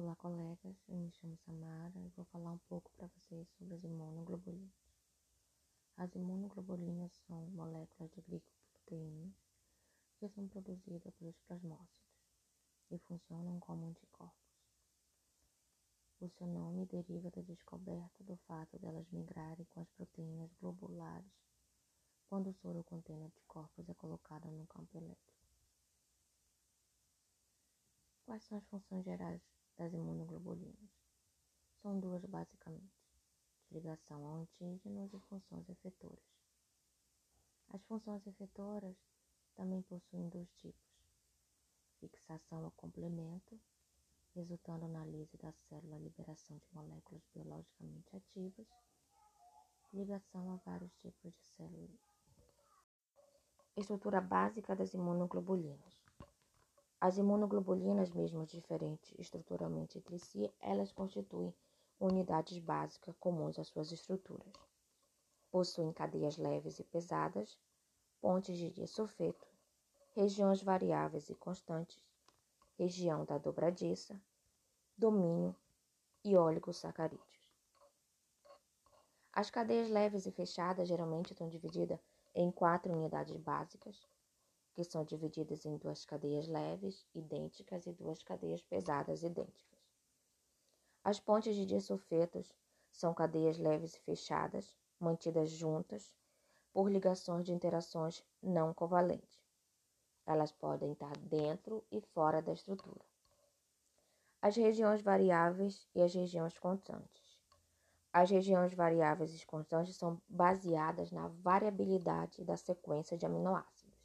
Olá, colegas. Eu me chamo Samara e vou falar um pouco para vocês sobre as imunoglobulinas. As imunoglobulinas são moléculas de glicoproteínas que são produzidas pelos plasmócitos e funcionam como anticorpos. O seu nome deriva da descoberta do fato delas migrarem com as proteínas globulares quando o soro contendo anticorpos é colocado no campo elétrico. Quais são as funções gerais das imunoglobulinas? São duas basicamente: ligação a antígenos e funções efetoras. As funções efetoras também possuem dois tipos: fixação ao complemento, resultando na lise da célula liberação de moléculas biologicamente ativas, ligação a vários tipos de células. Estrutura básica das imunoglobulinas. As imunoglobulinas, mesmo diferentes estruturalmente entre si, elas constituem unidades básicas comuns às suas estruturas. Possuem cadeias leves e pesadas, pontes de disulfeto, regiões variáveis e constantes, região da dobradiça, domínio e oligosacarídeos. As cadeias leves e fechadas geralmente estão divididas em quatro unidades básicas, que são divididas em duas cadeias leves, idênticas, e duas cadeias pesadas, idênticas. As pontes de disulfetos são cadeias leves e fechadas, mantidas juntas por ligações de interações não covalentes. Elas podem estar dentro e fora da estrutura. As regiões variáveis e as regiões constantes. As regiões variáveis e constantes são baseadas na variabilidade da sequência de aminoácidos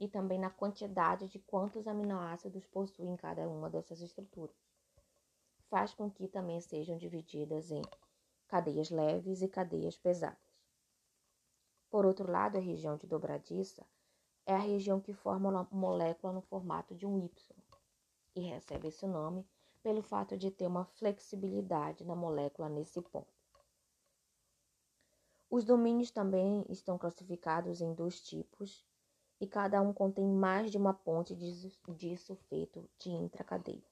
e também na quantidade de quantos aminoácidos possuem cada uma dessas estruturas. Faz com que também sejam divididas em cadeias leves e cadeias pesadas. Por outro lado, a região de dobradiça é a região que forma a molécula no formato de um Y e recebe esse nome pelo fato de ter uma flexibilidade na molécula nesse ponto. Os domínios também estão classificados em dois tipos e cada um contém mais de uma ponte de sulfeto de intracadeia.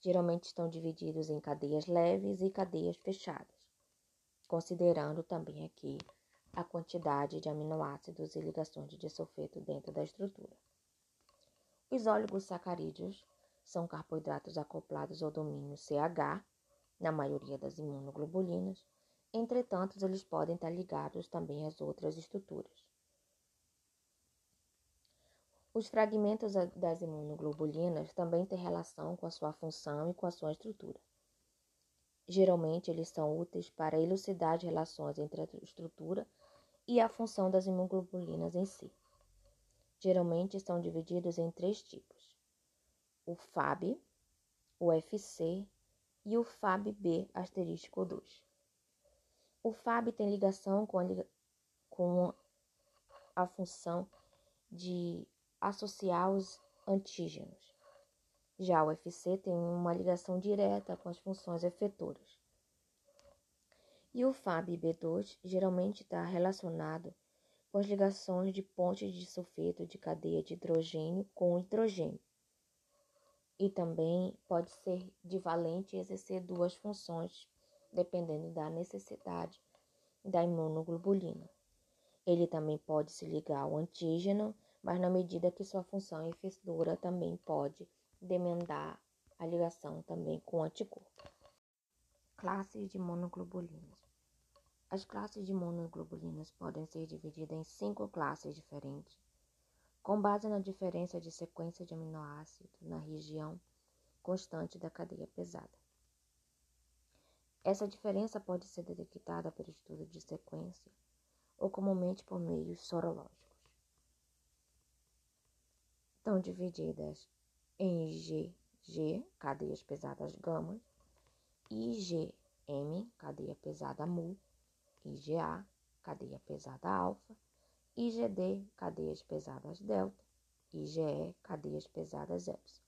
Geralmente estão divididos em cadeias leves e cadeias fechadas, considerando também aqui a quantidade de aminoácidos e ligações de disulfeto dentro da estrutura. Os oligosacarídeos são carboidratos acoplados ao domínio CH, na maioria das imunoglobulinas, entretanto, eles podem estar ligados também às outras estruturas. Os fragmentos das imunoglobulinas também têm relação com a sua função e com a sua estrutura. Geralmente, eles são úteis para elucidar as relações entre a estrutura e a função das imunglobulinas em si. Geralmente são divididos em três tipos: o FAB, o FC e o FAB-B asterístico 2. O FAB tem ligação com a, com a função de associar os antígenos. Já o FC tem uma ligação direta com as funções efetoras. E o FAB-B2 geralmente está relacionado com as ligações de pontes de sulfeto de cadeia de hidrogênio com hidrogênio. E também pode ser divalente e exercer duas funções, dependendo da necessidade da imunoglobulina. Ele também pode se ligar ao antígeno mas na medida que sua função efetora também pode demandar a ligação também com o anticorpo. Classes de monoglobulinas. As classes de monoglobulinas podem ser divididas em cinco classes diferentes, com base na diferença de sequência de aminoácidos na região constante da cadeia pesada. Essa diferença pode ser detectada pelo estudo de sequência ou comumente por meios sorológicos estão divididas em GG, cadeias pesadas gama, IgM, cadeia pesada mu, IgA, cadeia pesada alfa, IgD, cadeias pesadas delta, IgE, cadeias pesadas epsilon.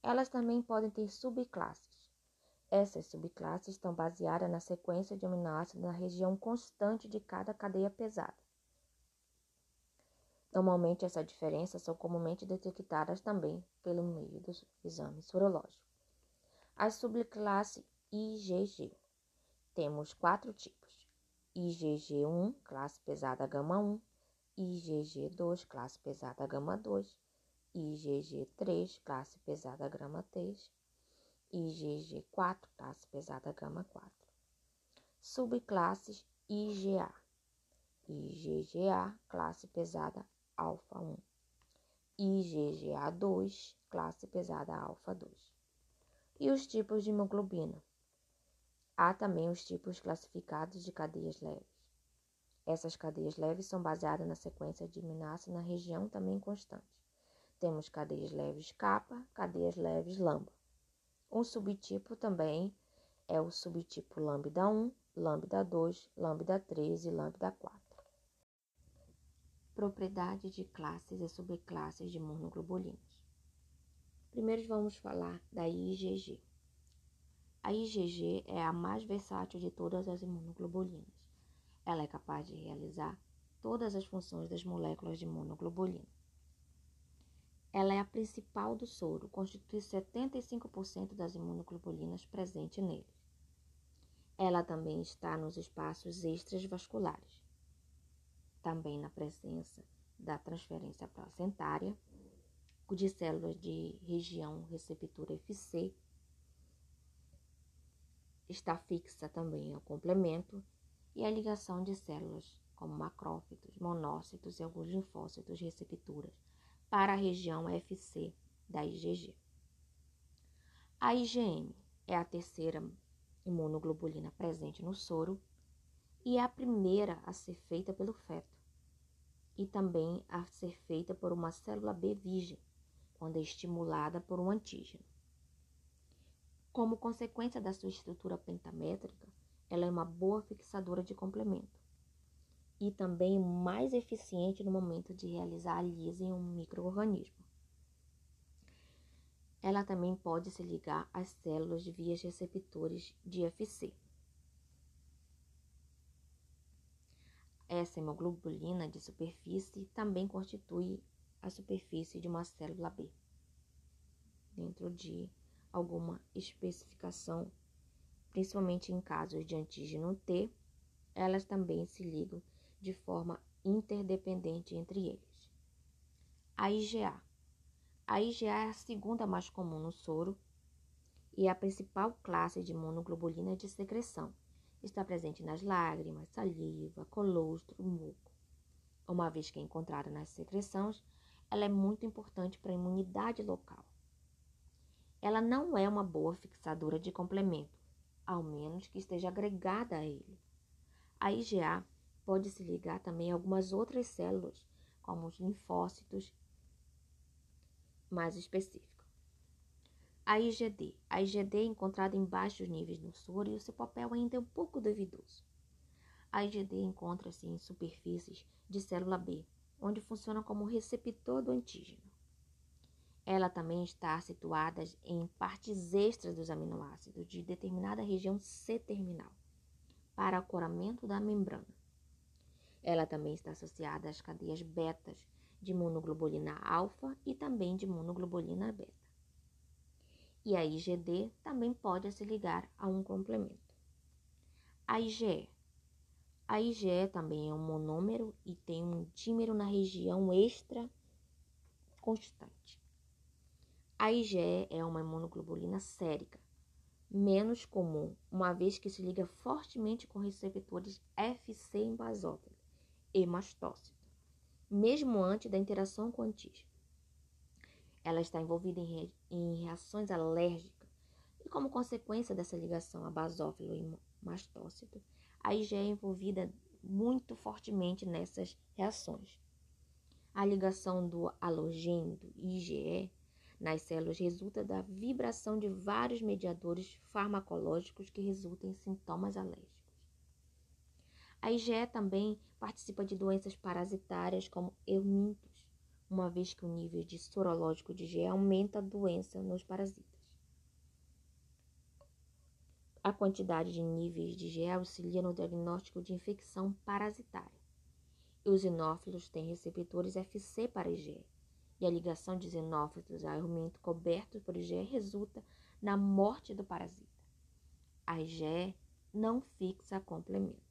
Elas também podem ter subclasses. Essas subclasses estão baseadas na sequência de aminoácidos na região constante de cada cadeia pesada. Normalmente, essas diferenças são comumente detectadas também pelo meio do exame sorológico. A subclasse IgG. Temos quatro tipos: IgG1, classe pesada gama 1, IgG2, classe pesada gama 2, IgG3, classe pesada gama 3, IgG4, classe pesada gama 4. Subclasses IgA. IgGA, classe pesada alfa 1. IgGA2, classe pesada alfa 2. E os tipos de hemoglobina. Há também os tipos classificados de cadeias leves. Essas cadeias leves são baseadas na sequência de aminoácidos na região também constante. Temos cadeias leves kappa, cadeias leves lambda. Um subtipo também é o subtipo lambda 1, lambda 2, lambda 3 e lambda 4. Propriedade de classes e subclasses de monoglobulinas. Primeiro vamos falar da IgG. A IgG é a mais versátil de todas as imunoglobulinas. Ela é capaz de realizar todas as funções das moléculas de monoglobulina. Ela é a principal do soro, constitui 75% das imunoglobulinas presentes nele. Ela também está nos espaços extravasculares também na presença da transferência placentária, de células de região receptora FC, está fixa também ao complemento e a ligação de células como macrófitos, monócitos e alguns linfócitos receptoras para a região FC da IgG. A IgM é a terceira imunoglobulina presente no soro e é a primeira a ser feita pelo feto e também a ser feita por uma célula B virgem, quando é estimulada por um antígeno. Como consequência da sua estrutura pentamétrica, ela é uma boa fixadora de complemento e também mais eficiente no momento de realizar a lise em um microorganismo. Ela também pode se ligar às células de vias receptores de FC. Essa hemoglobulina de superfície também constitui a superfície de uma célula B. Dentro de alguma especificação, principalmente em casos de antígeno T, elas também se ligam de forma interdependente entre eles. A IgA. A IgA é a segunda mais comum no soro e é a principal classe de monoglobulina de secreção Está presente nas lágrimas, saliva, colostro, muco. Uma vez que é encontrada nas secreções, ela é muito importante para a imunidade local. Ela não é uma boa fixadora de complemento, ao menos que esteja agregada a ele. A IgA pode se ligar também a algumas outras células, como os linfócitos mais específicos. A IgD. A IgD é encontrada em baixos níveis no soro e o seu papel ainda é um pouco duvidoso. A IgD encontra-se em superfícies de célula B, onde funciona como receptor do antígeno. Ela também está situada em partes extras dos aminoácidos de determinada região C-terminal, para acoramento da membrana. Ela também está associada às cadeias betas de monoglobulina alfa e também de monoglobulina beta e a IgD também pode se ligar a um complemento. A IgE. A IgE também é um monômero e tem um dímero na região extra constante. A IgE é uma imunoglobulina sérica, menos comum, uma vez que se liga fortemente com receptores FC em basófilo e mastócito, mesmo antes da interação com antígeno. Ela está envolvida em, em reações alérgicas e, como consequência dessa ligação a basófilo e mastócito, a IgE é envolvida muito fortemente nessas reações. A ligação do halogênio IgE nas células resulta da vibração de vários mediadores farmacológicos que resultam em sintomas alérgicos. A IgE também participa de doenças parasitárias como eumintos, uma vez que o nível de sorológico de G aumenta a doença nos parasitas. A quantidade de níveis de G auxilia no diagnóstico de infecção parasitária E os xenófilos têm receptores FC para IgE. E a ligação de xenófilos a aumento coberto por IgE resulta na morte do parasita. A IgE não fixa complemento.